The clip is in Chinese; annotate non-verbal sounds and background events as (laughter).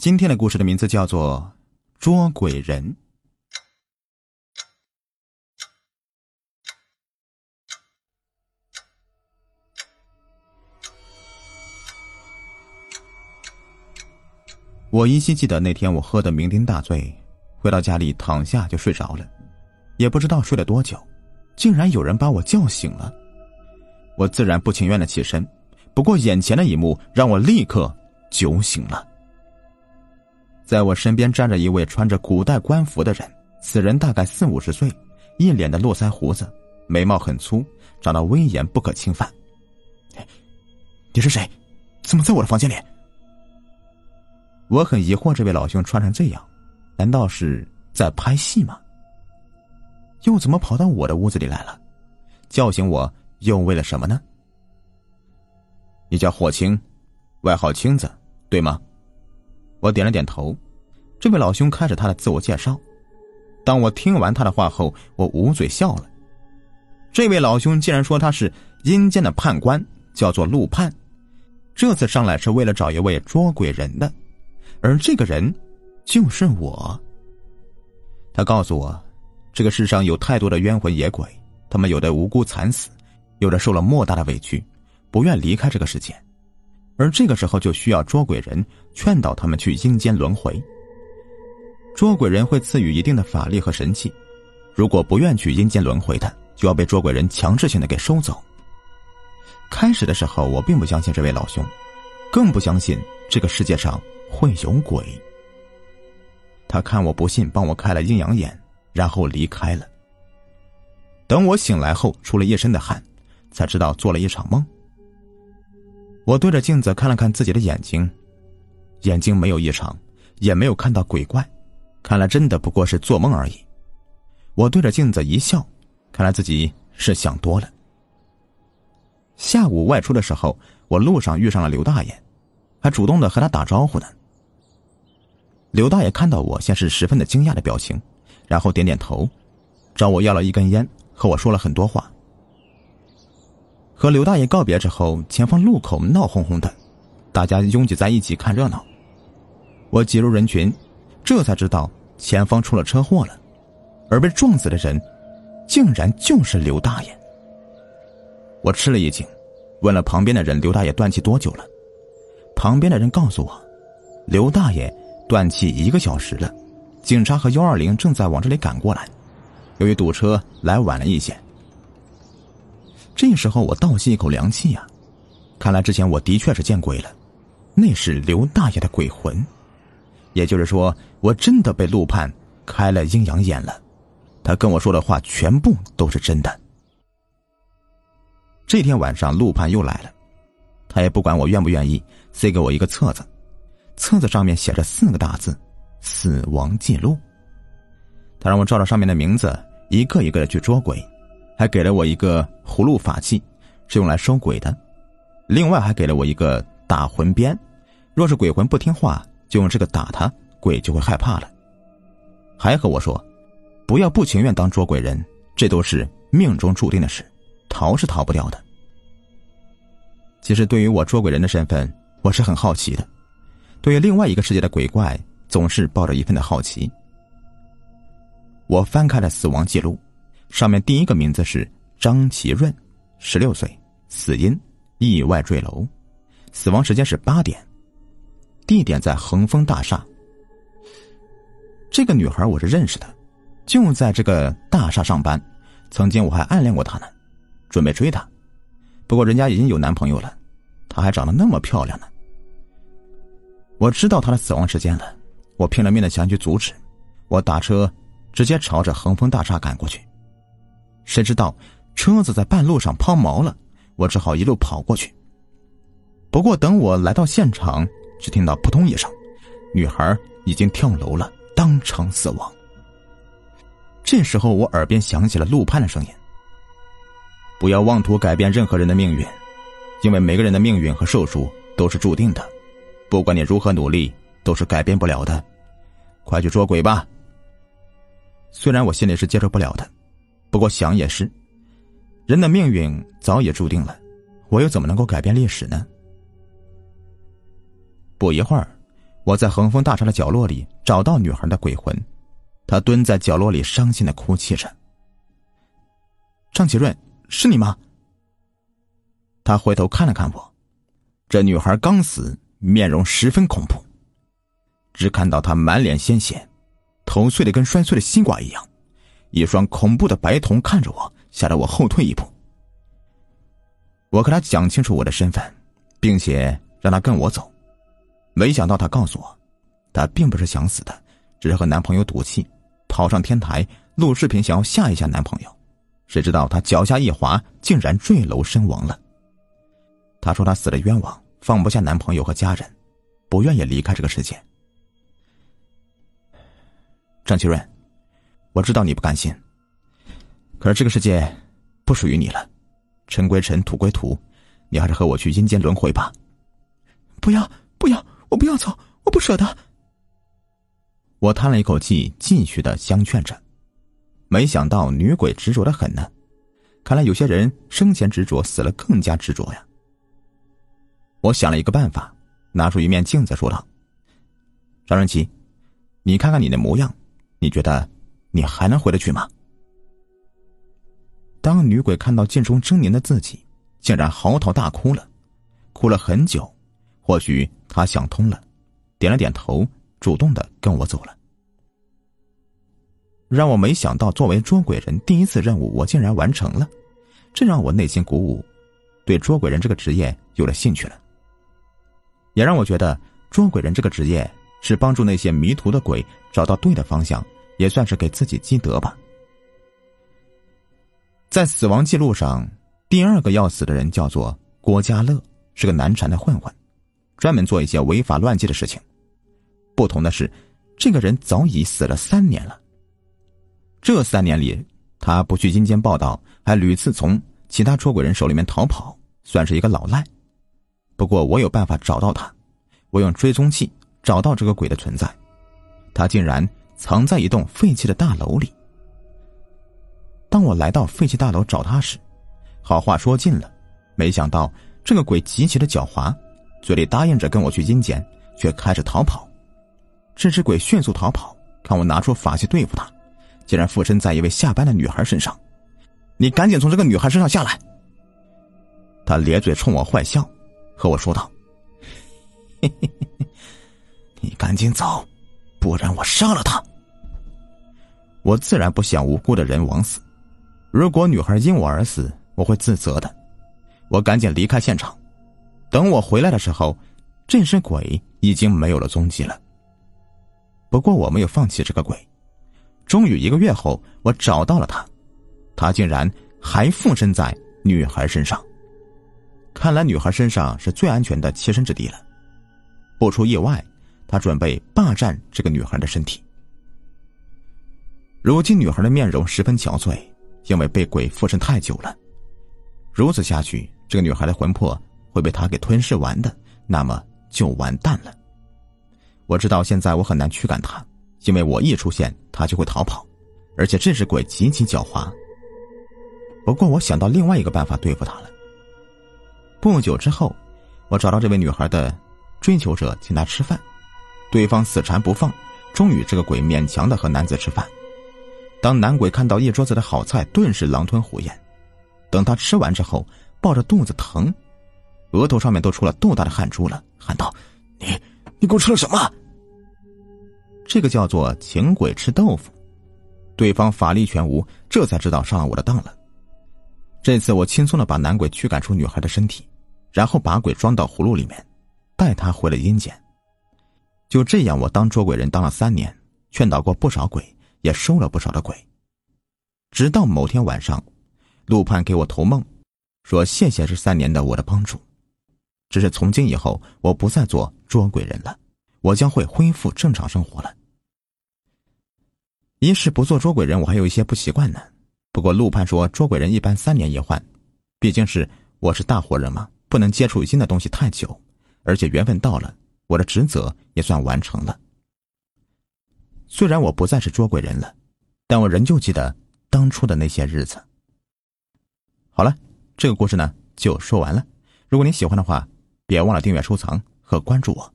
今天的故事的名字叫做《捉鬼人》。我依稀记得那天我喝得酩酊大醉，回到家里躺下就睡着了，也不知道睡了多久，竟然有人把我叫醒了。我自然不情愿的起身，不过眼前的一幕让我立刻酒醒了。在我身边站着一位穿着古代官服的人，此人大概四五十岁，一脸的络腮胡子，眉毛很粗，长得威严不可侵犯。你是谁？怎么在我的房间里？我很疑惑，这位老兄穿成这样，难道是在拍戏吗？又怎么跑到我的屋子里来了？叫醒我又为了什么呢？你叫霍青，外号青子，对吗？我点了点头，这位老兄开始他的自我介绍。当我听完他的话后，我捂嘴笑了。这位老兄竟然说他是阴间的判官，叫做陆判，这次上来是为了找一位捉鬼人的，而这个人就是我。他告诉我，这个世上有太多的冤魂野鬼，他们有的无辜惨死，有的受了莫大的委屈，不愿离开这个世界。而这个时候就需要捉鬼人劝导他们去阴间轮回。捉鬼人会赐予一定的法力和神器，如果不愿去阴间轮回的，就要被捉鬼人强制性的给收走。开始的时候，我并不相信这位老兄，更不相信这个世界上会有鬼。他看我不信，帮我开了阴阳眼，然后离开了。等我醒来后，出了一身的汗，才知道做了一场梦。我对着镜子看了看自己的眼睛，眼睛没有异常，也没有看到鬼怪，看来真的不过是做梦而已。我对着镜子一笑，看来自己是想多了。下午外出的时候，我路上遇上了刘大爷，还主动的和他打招呼呢。刘大爷看到我，先是十分的惊讶的表情，然后点点头，找我要了一根烟，和我说了很多话。和刘大爷告别之后，前方路口闹哄哄的，大家拥挤在一起看热闹。我挤入人群，这才知道前方出了车祸了，而被撞死的人，竟然就是刘大爷。我吃了一惊，问了旁边的人：“刘大爷断气多久了？”旁边的人告诉我：“刘大爷断气一个小时了，警察和幺二零正在往这里赶过来，由于堵车来晚了一些。”这时候我倒吸一口凉气呀，看来之前我的确是见鬼了，那是刘大爷的鬼魂，也就是说我真的被陆判开了阴阳眼了，他跟我说的话全部都是真的。这天晚上陆判又来了，他也不管我愿不愿意，塞给我一个册子，册子上面写着四个大字：死亡记录。他让我照着上面的名字一个一个的去捉鬼。还给了我一个葫芦法器，是用来收鬼的。另外还给了我一个打魂鞭，若是鬼魂不听话，就用这个打他，鬼就会害怕了。还和我说，不要不情愿当捉鬼人，这都是命中注定的事，逃是逃不掉的。其实对于我捉鬼人的身份，我是很好奇的。对于另外一个世界的鬼怪，总是抱着一份的好奇。我翻开了死亡记录。上面第一个名字是张其润，十六岁，死因意外坠楼，死亡时间是八点，地点在恒丰大厦。这个女孩我是认识的，就在这个大厦上班，曾经我还暗恋过她呢，准备追她，不过人家已经有男朋友了，她还长得那么漂亮呢。我知道她的死亡时间了，我拼了命的想去阻止，我打车直接朝着恒丰大厦赶过去。谁知道车子在半路上抛锚了，我只好一路跑过去。不过等我来到现场，只听到扑通一声，女孩已经跳楼了，当场死亡。这时候我耳边响起了陆判的声音：“不要妄图改变任何人的命运，因为每个人的命运和寿数都是注定的，不管你如何努力，都是改变不了的。快去捉鬼吧！”虽然我心里是接受不了的。不过想也是，人的命运早已注定了，我又怎么能够改变历史呢？不一会儿，我在恒丰大厦的角落里找到女孩的鬼魂，她蹲在角落里伤心的哭泣着。张启润，是你吗？他回头看了看我，这女孩刚死，面容十分恐怖。只看到她满脸鲜血，头碎的跟摔碎的西瓜一样，一双恐怖的白瞳看着我，吓得我后退一步。我和他讲清楚我的身份，并且让他跟我走。没想到他告诉我，她并不是想死的，只是和男朋友赌气，跑上天台录视频，想要吓一吓男朋友。谁知道她脚下一滑，竟然坠楼身亡了。她说她死的冤枉，放不下男朋友和家人，不愿意离开这个世界。张启润，我知道你不甘心，可是这个世界不属于你了，尘归尘，土归土，你还是和我去阴间轮回吧。不要，不要。我不要走，我不舍得。我叹了一口气，继续的相劝着。没想到女鬼执着的很呢，看来有些人生前执着，死了更加执着呀。我想了一个办法，拿出一面镜子，说道：“张仁奇，你看看你的模样，你觉得你还能回得去吗？”当女鬼看到镜中狰狞的自己，竟然嚎啕大哭了，哭了很久。或许她想通了，点了点头，主动的跟我走了。让我没想到，作为捉鬼人，第一次任务我竟然完成了，这让我内心鼓舞，对捉鬼人这个职业有了兴趣了。也让我觉得，捉鬼人这个职业是帮助那些迷途的鬼找到对的方向，也算是给自己积德吧。在死亡记录上，第二个要死的人叫做郭家乐，是个难缠的混混。专门做一些违法乱纪的事情，不同的是，这个人早已死了三年了。这三年里，他不去阴间报道，还屡次从其他出轨人手里面逃跑，算是一个老赖。不过我有办法找到他，我用追踪器找到这个鬼的存在，他竟然藏在一栋废弃的大楼里。当我来到废弃大楼找他时，好话说尽了，没想到这个鬼极其的狡猾。嘴里答应着跟我去阴间，却开始逃跑。这只鬼迅速逃跑，看我拿出法器对付他，竟然附身在一位下班的女孩身上。你赶紧从这个女孩身上下来！他咧嘴冲我坏笑，和我说道：“嘿 (laughs) 嘿嘿，你赶紧走，不然我杀了他。”我自然不想无辜的人枉死。如果女孩因我而死，我会自责的。我赶紧离开现场。等我回来的时候，这只鬼已经没有了踪迹了。不过我没有放弃这个鬼，终于一个月后，我找到了他，他竟然还附身在女孩身上。看来女孩身上是最安全的栖身之地了。不出意外，他准备霸占这个女孩的身体。如今女孩的面容十分憔悴，因为被鬼附身太久了。如此下去，这个女孩的魂魄。会被他给吞噬完的，那么就完蛋了。我知道现在我很难驱赶他，因为我一出现，他就会逃跑，而且这只鬼极其狡猾。不过我想到另外一个办法对付他了。不久之后，我找到这位女孩的追求者，请她吃饭，对方死缠不放，终于这个鬼勉强的和男子吃饭。当男鬼看到一桌子的好菜，顿时狼吞虎咽。等他吃完之后，抱着肚子疼。额头上面都出了豆大的汗珠了，喊道：“你，你给我吃了什么？”这个叫做请鬼吃豆腐。对方法力全无，这才知道上了我的当了。这次我轻松的把男鬼驱赶出女孩的身体，然后把鬼装到葫芦里面，带他回了阴间。就这样，我当捉鬼人当了三年，劝导过不少鬼，也收了不少的鬼。直到某天晚上，陆盼给我投梦，说谢谢这三年的我的帮助。只是从今以后，我不再做捉鬼人了，我将会恢复正常生活了。一是不做捉鬼人，我还有一些不习惯呢。不过陆盼说，捉鬼人一般三年一换，毕竟是我是大活人嘛，不能接触新的东西太久。而且缘分到了，我的职责也算完成了。虽然我不再是捉鬼人了，但我仍旧记得当初的那些日子。好了，这个故事呢就说完了。如果您喜欢的话。别忘了订阅、收藏和关注我。